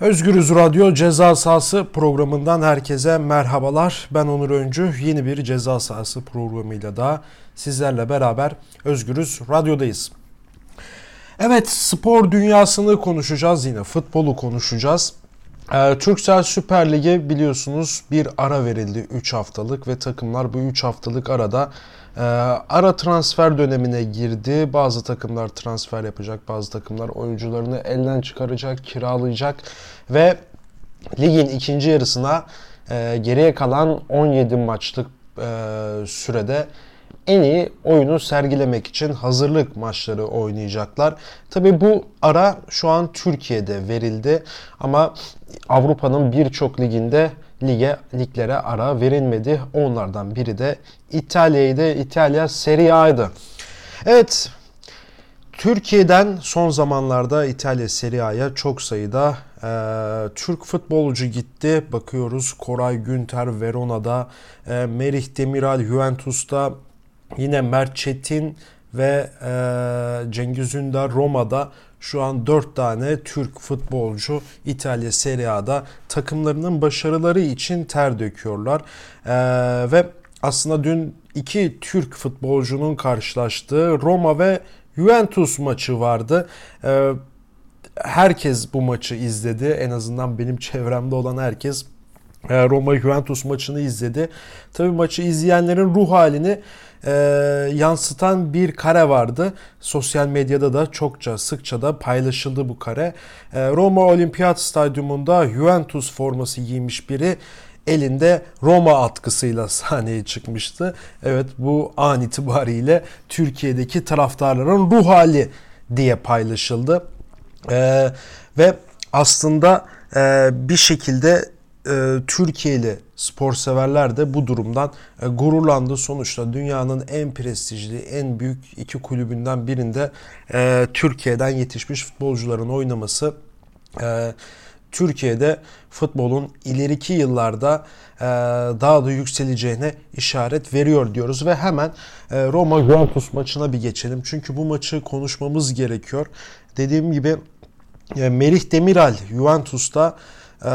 Özgürüz Radyo Ceza Sahası programından herkese merhabalar. Ben Onur Öncü. Yeni bir Ceza Sahası programıyla da sizlerle beraber Özgürüz Radyo'dayız. Evet spor dünyasını konuşacağız yine futbolu konuşacağız. Ee, Türksel Süper Lig'e biliyorsunuz bir ara verildi 3 haftalık ve takımlar bu 3 haftalık arada e, ara transfer dönemine girdi. Bazı takımlar transfer yapacak, bazı takımlar oyuncularını elden çıkaracak, kiralayacak ve ligin ikinci yarısına e, geriye kalan 17 maçlık e, sürede en iyi oyunu sergilemek için hazırlık maçları oynayacaklar. Tabi bu ara şu an Türkiye'de verildi ama Avrupa'nın birçok liginde lige liglere ara verilmedi. Onlardan biri de İtalya'ydı. İtalya Serie A'ydı. Evet Türkiye'den son zamanlarda İtalya Serie A'ya çok sayıda e, Türk futbolcu gitti. Bakıyoruz Koray Günter Verona'da, e, Merih Demiral Juventus'ta, Yine Mert Çetin ve e, Cengiz Ünder Roma'da şu an 4 tane Türk futbolcu İtalya Serie A'da takımlarının başarıları için ter döküyorlar. E, ve aslında dün iki Türk futbolcunun karşılaştığı Roma ve Juventus maçı vardı. E, herkes bu maçı izledi. En azından benim çevremde olan herkes e, Roma Juventus maçını izledi. Tabii maçı izleyenlerin ruh halini e, yansıtan bir kare vardı. Sosyal medyada da çokça sıkça da paylaşıldı bu kare. E, Roma Olimpiyat Stadyumunda Juventus forması giymiş biri elinde Roma atkısıyla sahneye çıkmıştı. Evet bu an itibariyle Türkiye'deki taraftarların ruh hali diye paylaşıldı. E, ve aslında e, bir şekilde e, Türkiye'li spor severler de bu durumdan e, gururlandı. Sonuçta dünyanın en prestijli, en büyük iki kulübünden birinde e, Türkiye'den yetişmiş futbolcuların oynaması e, Türkiye'de futbolun ileriki yıllarda e, daha da yükseleceğine işaret veriyor diyoruz ve hemen e, Roma Juventus maçına bir geçelim. Çünkü bu maçı konuşmamız gerekiyor. Dediğim gibi e, Merih Demiral Juventus'ta e,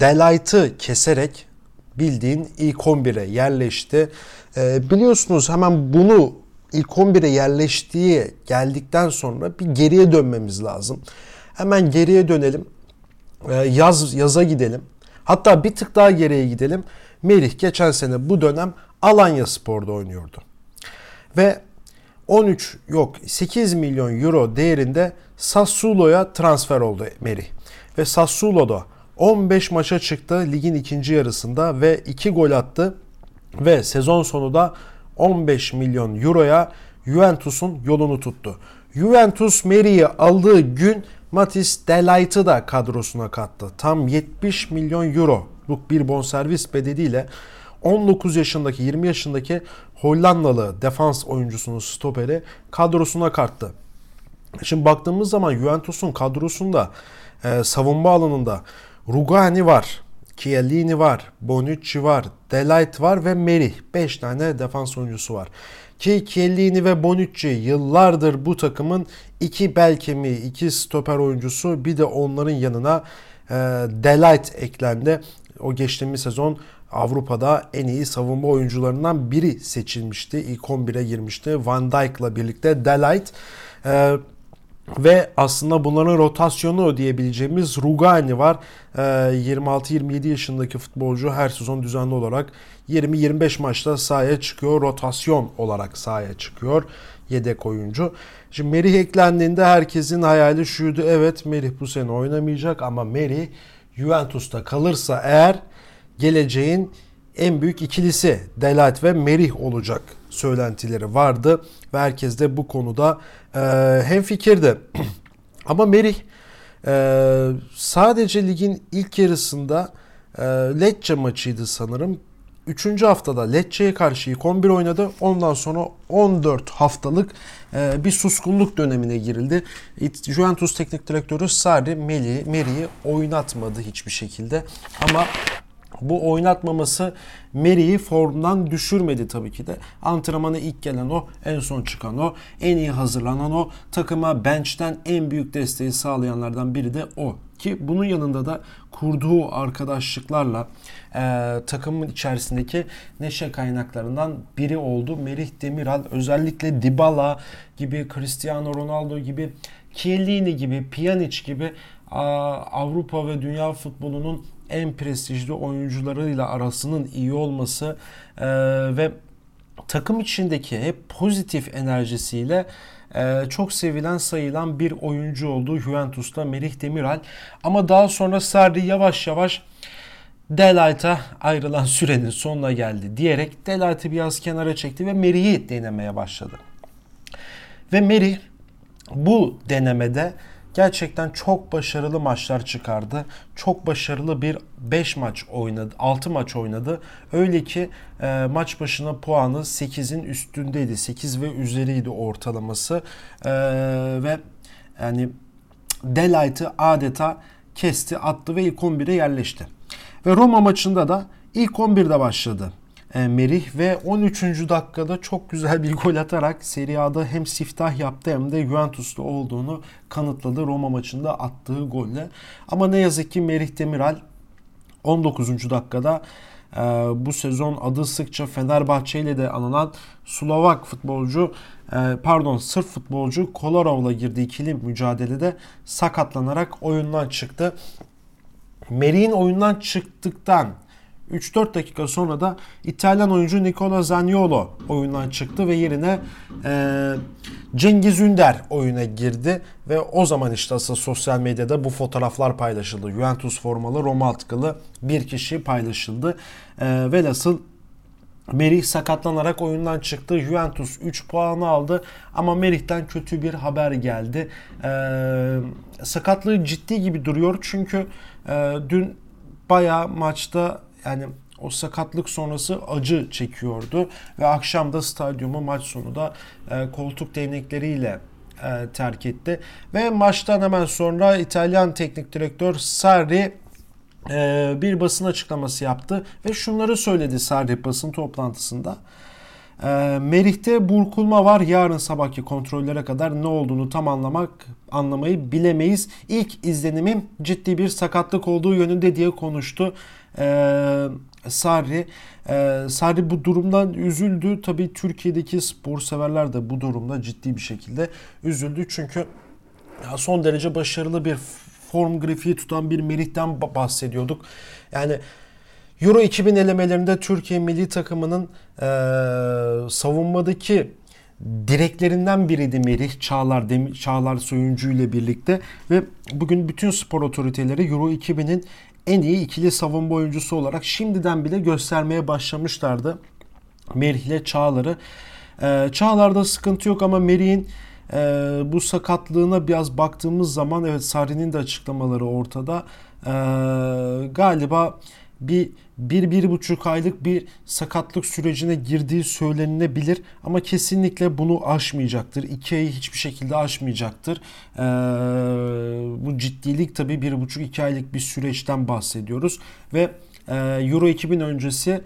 Delight'ı keserek bildiğin ilk 11'e yerleşti. E, biliyorsunuz hemen bunu ilk 11'e yerleştiği geldikten sonra bir geriye dönmemiz lazım. Hemen geriye dönelim. E, yaz yaza gidelim. Hatta bir tık daha geriye gidelim. Merih geçen sene bu dönem Alanya Spor'da oynuyordu. Ve 13 yok 8 milyon euro değerinde Sassuolo'ya transfer oldu Merih. Ve Sassuolo'da 15 maça çıktı ligin ikinci yarısında ve 2 gol attı ve sezon sonu da 15 milyon euroya Juventus'un yolunu tuttu. Juventus Meri'yi aldığı gün Matis Delight'ı da kadrosuna kattı. Tam 70 milyon euroluk bir bonservis bedeliyle 19 yaşındaki 20 yaşındaki Hollandalı defans oyuncusunun stoperi kadrosuna kattı. Şimdi baktığımız zaman Juventus'un kadrosunda e, savunma alanında Rugani var, Chiellini var, Bonucci var, Delight var ve Merih. 5 tane defans oyuncusu var. Ki Chiellini ve Bonucci yıllardır bu takımın iki bel kemiği, iki stoper oyuncusu bir de onların yanına e, Delight eklendi. O geçtiğimiz sezon Avrupa'da en iyi savunma oyuncularından biri seçilmişti. İlk 11'e girmişti. Van Dijk'la birlikte Delight. E, ve aslında bunların rotasyonu diyebileceğimiz Rugani var. 26-27 ee, yaşındaki futbolcu her sezon düzenli olarak 20-25 maçta sahaya çıkıyor. Rotasyon olarak sahaya çıkıyor. Yedek oyuncu. Şimdi Merih eklendiğinde herkesin hayali şuydu. Evet Merih bu sene oynamayacak ama Merih Juventus'ta kalırsa eğer geleceğin en büyük ikilisi Delat ve Merih olacak söylentileri vardı ve herkes de bu konuda e, hemfikirdi. Ama Merih e, sadece ligin ilk yarısında e, Lecce maçıydı sanırım. Üçüncü haftada Lecce'ye karşı ilk 11 oynadı. Ondan sonra 14 haftalık e, bir suskunluk dönemine girildi. Juventus teknik direktörü Sarri Meri'yi oynatmadı hiçbir şekilde. Ama bu oynatmaması Mary'i formdan düşürmedi tabii ki de. Antrenmana ilk gelen o, en son çıkan o, en iyi hazırlanan o, takıma bench'ten en büyük desteği sağlayanlardan biri de o. ki bunun yanında da kurduğu arkadaşlıklarla e, takımın içerisindeki neşe kaynaklarından biri oldu. Merih Demiral özellikle Dybala gibi, Cristiano Ronaldo gibi, Chiellini gibi, Pjanic gibi Avrupa ve dünya futbolunun en prestijli oyuncularıyla arasının iyi olması e, ve takım içindeki hep pozitif enerjisiyle e, çok sevilen sayılan bir oyuncu oldu Juventus'ta Merih Demiral. Ama daha sonra Sarri yavaş yavaş Delight'a ayrılan sürenin sonuna geldi diyerek Delight'ı biraz kenara çekti ve Merih'i denemeye başladı. Ve Merih bu denemede gerçekten çok başarılı maçlar çıkardı. Çok başarılı bir 5 maç oynadı, 6 maç oynadı. Öyle ki e, maç başına puanı 8'in üstündeydi. 8 ve üzeriydi ortalaması. E, ve yani Delight'ı adeta kesti, attı ve ilk 11'e yerleşti. Ve Roma maçında da ilk 11'de başladı. E, Merih ve 13. dakikada çok güzel bir gol atarak Serie A'da hem siftah yaptı hem de Juventus'ta olduğunu kanıtladı Roma maçında attığı golle. Ama ne yazık ki Merih Demiral 19. dakikada e, bu sezon adı sıkça Fenerbahçe ile de anılan Slovak futbolcu e, pardon Sırp futbolcu Kolarov'la girdiği ikili mücadelede sakatlanarak oyundan çıktı. Merih'in oyundan çıktıktan 3-4 dakika sonra da İtalyan oyuncu Nicola Zaniolo oyundan çıktı ve yerine e, Cengiz Ünder oyuna girdi ve o zaman işte aslında sosyal medyada bu fotoğraflar paylaşıldı. Juventus formalı Roma atkılı bir kişi paylaşıldı. E, velhasıl Merih sakatlanarak oyundan çıktı. Juventus 3 puanı aldı ama Merih'ten kötü bir haber geldi. Ee, sakatlığı ciddi gibi duruyor çünkü e, dün bayağı maçta yani o sakatlık sonrası acı çekiyordu ve akşam da stadyumu maç sonu da e, koltuk değnekleriyle e, terk etti. Ve maçtan hemen sonra İtalyan teknik direktör Sarri e, bir basın açıklaması yaptı ve şunları söyledi Sarri basın toplantısında. E, Merih'te burkulma var. Yarın sabahki kontrollere kadar ne olduğunu tam anlamak, anlamayı bilemeyiz. İlk izlenimim ciddi bir sakatlık olduğu yönünde diye konuştu e, Sarri. E, Sarri bu durumdan üzüldü. Tabii Türkiye'deki spor severler de bu durumda ciddi bir şekilde üzüldü. Çünkü son derece başarılı bir form grafiği tutan bir Merih'ten bahsediyorduk. Yani Euro 2000 elemelerinde Türkiye milli takımının e, savunmadaki direklerinden biriydi Merih Çağlar Demir, Çağlar Soyuncu ile birlikte ve bugün bütün spor otoriteleri Euro 2000'in en iyi ikili savunma oyuncusu olarak şimdiden bile göstermeye başlamışlardı. Merih ile Çağlar'ı. Ee, Çağlar'da sıkıntı yok ama Merih'in e, bu sakatlığına biraz baktığımız zaman evet Sarri'nin de açıklamaları ortada. Ee, galiba bir, bir, bir buçuk aylık bir sakatlık sürecine girdiği söylenilebilir ama kesinlikle bunu aşmayacaktır. İki ayı hiçbir şekilde aşmayacaktır. Ee, bu ciddilik tabii bir buçuk iki aylık bir süreçten bahsediyoruz ve e, Euro 2000 öncesi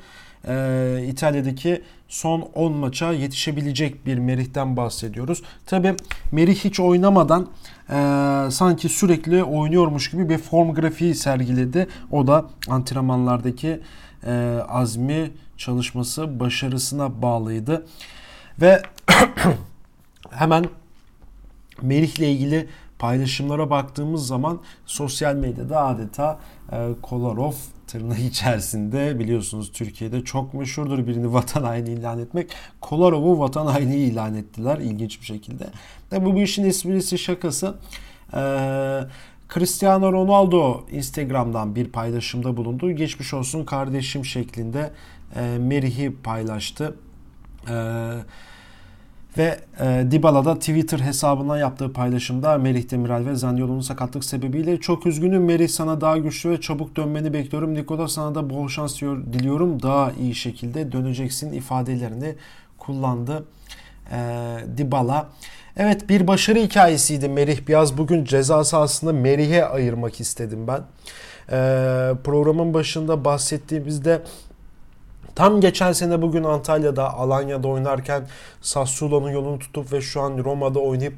e, İtalya'daki son 10 maça yetişebilecek bir Merih'ten bahsediyoruz. Tabi Merih hiç oynamadan e, sanki sürekli oynuyormuş gibi bir form grafiği sergiledi. O da antrenmanlardaki e, azmi çalışması başarısına bağlıydı. Ve hemen Merih ile ilgili paylaşımlara baktığımız zaman sosyal medyada adeta e, Kolarov tırnağı içerisinde biliyorsunuz Türkiye'de çok meşhurdur birini vatan haini ilan etmek. Kolarov'u vatan haini ilan ettiler ilginç bir şekilde. Tabi bu işin esprisi şakası. Ee, Cristiano Ronaldo Instagram'dan bir paylaşımda bulundu. Geçmiş olsun kardeşim şeklinde e, Merih'i paylaştı. Eee ve e, Dybala da Twitter hesabından yaptığı paylaşımda Merih Demiral ve Zaniolo'nun sakatlık sebebiyle çok üzgünüm Merih sana daha güçlü ve çabuk dönmeni bekliyorum. Nikola sana da bol şans diliyorum. Daha iyi şekilde döneceksin ifadelerini kullandı e, Dybala. Evet bir başarı hikayesiydi Merih. Biraz bugün ceza sahasında Merih'e ayırmak istedim ben. E, programın başında bahsettiğimizde Tam geçen sene bugün Antalya'da, Alanya'da oynarken Sassuolo'nun yolunu tutup ve şu an Roma'da oynayıp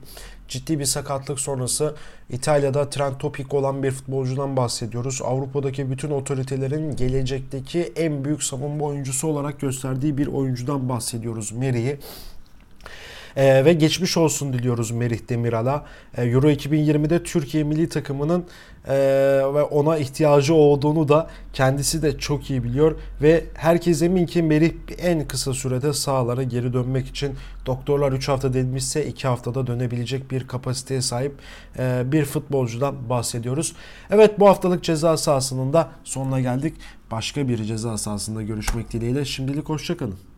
ciddi bir sakatlık sonrası İtalya'da trend topik olan bir futbolcudan bahsediyoruz. Avrupa'daki bütün otoritelerin gelecekteki en büyük savunma oyuncusu olarak gösterdiği bir oyuncudan bahsediyoruz Meri'yi. Ee, ve geçmiş olsun diliyoruz Merih Demiral'a. Ee, Euro 2020'de Türkiye milli takımının e, ve ona ihtiyacı olduğunu da kendisi de çok iyi biliyor ve herkes emin ki Merih en kısa sürede sahalara geri dönmek için doktorlar 3 hafta demişse 2 haftada dönebilecek bir kapasiteye sahip e, bir futbolcudan bahsediyoruz. Evet bu haftalık ceza sahasının da sonuna geldik. Başka bir ceza sahasında görüşmek dileğiyle. Şimdilik hoşçakalın.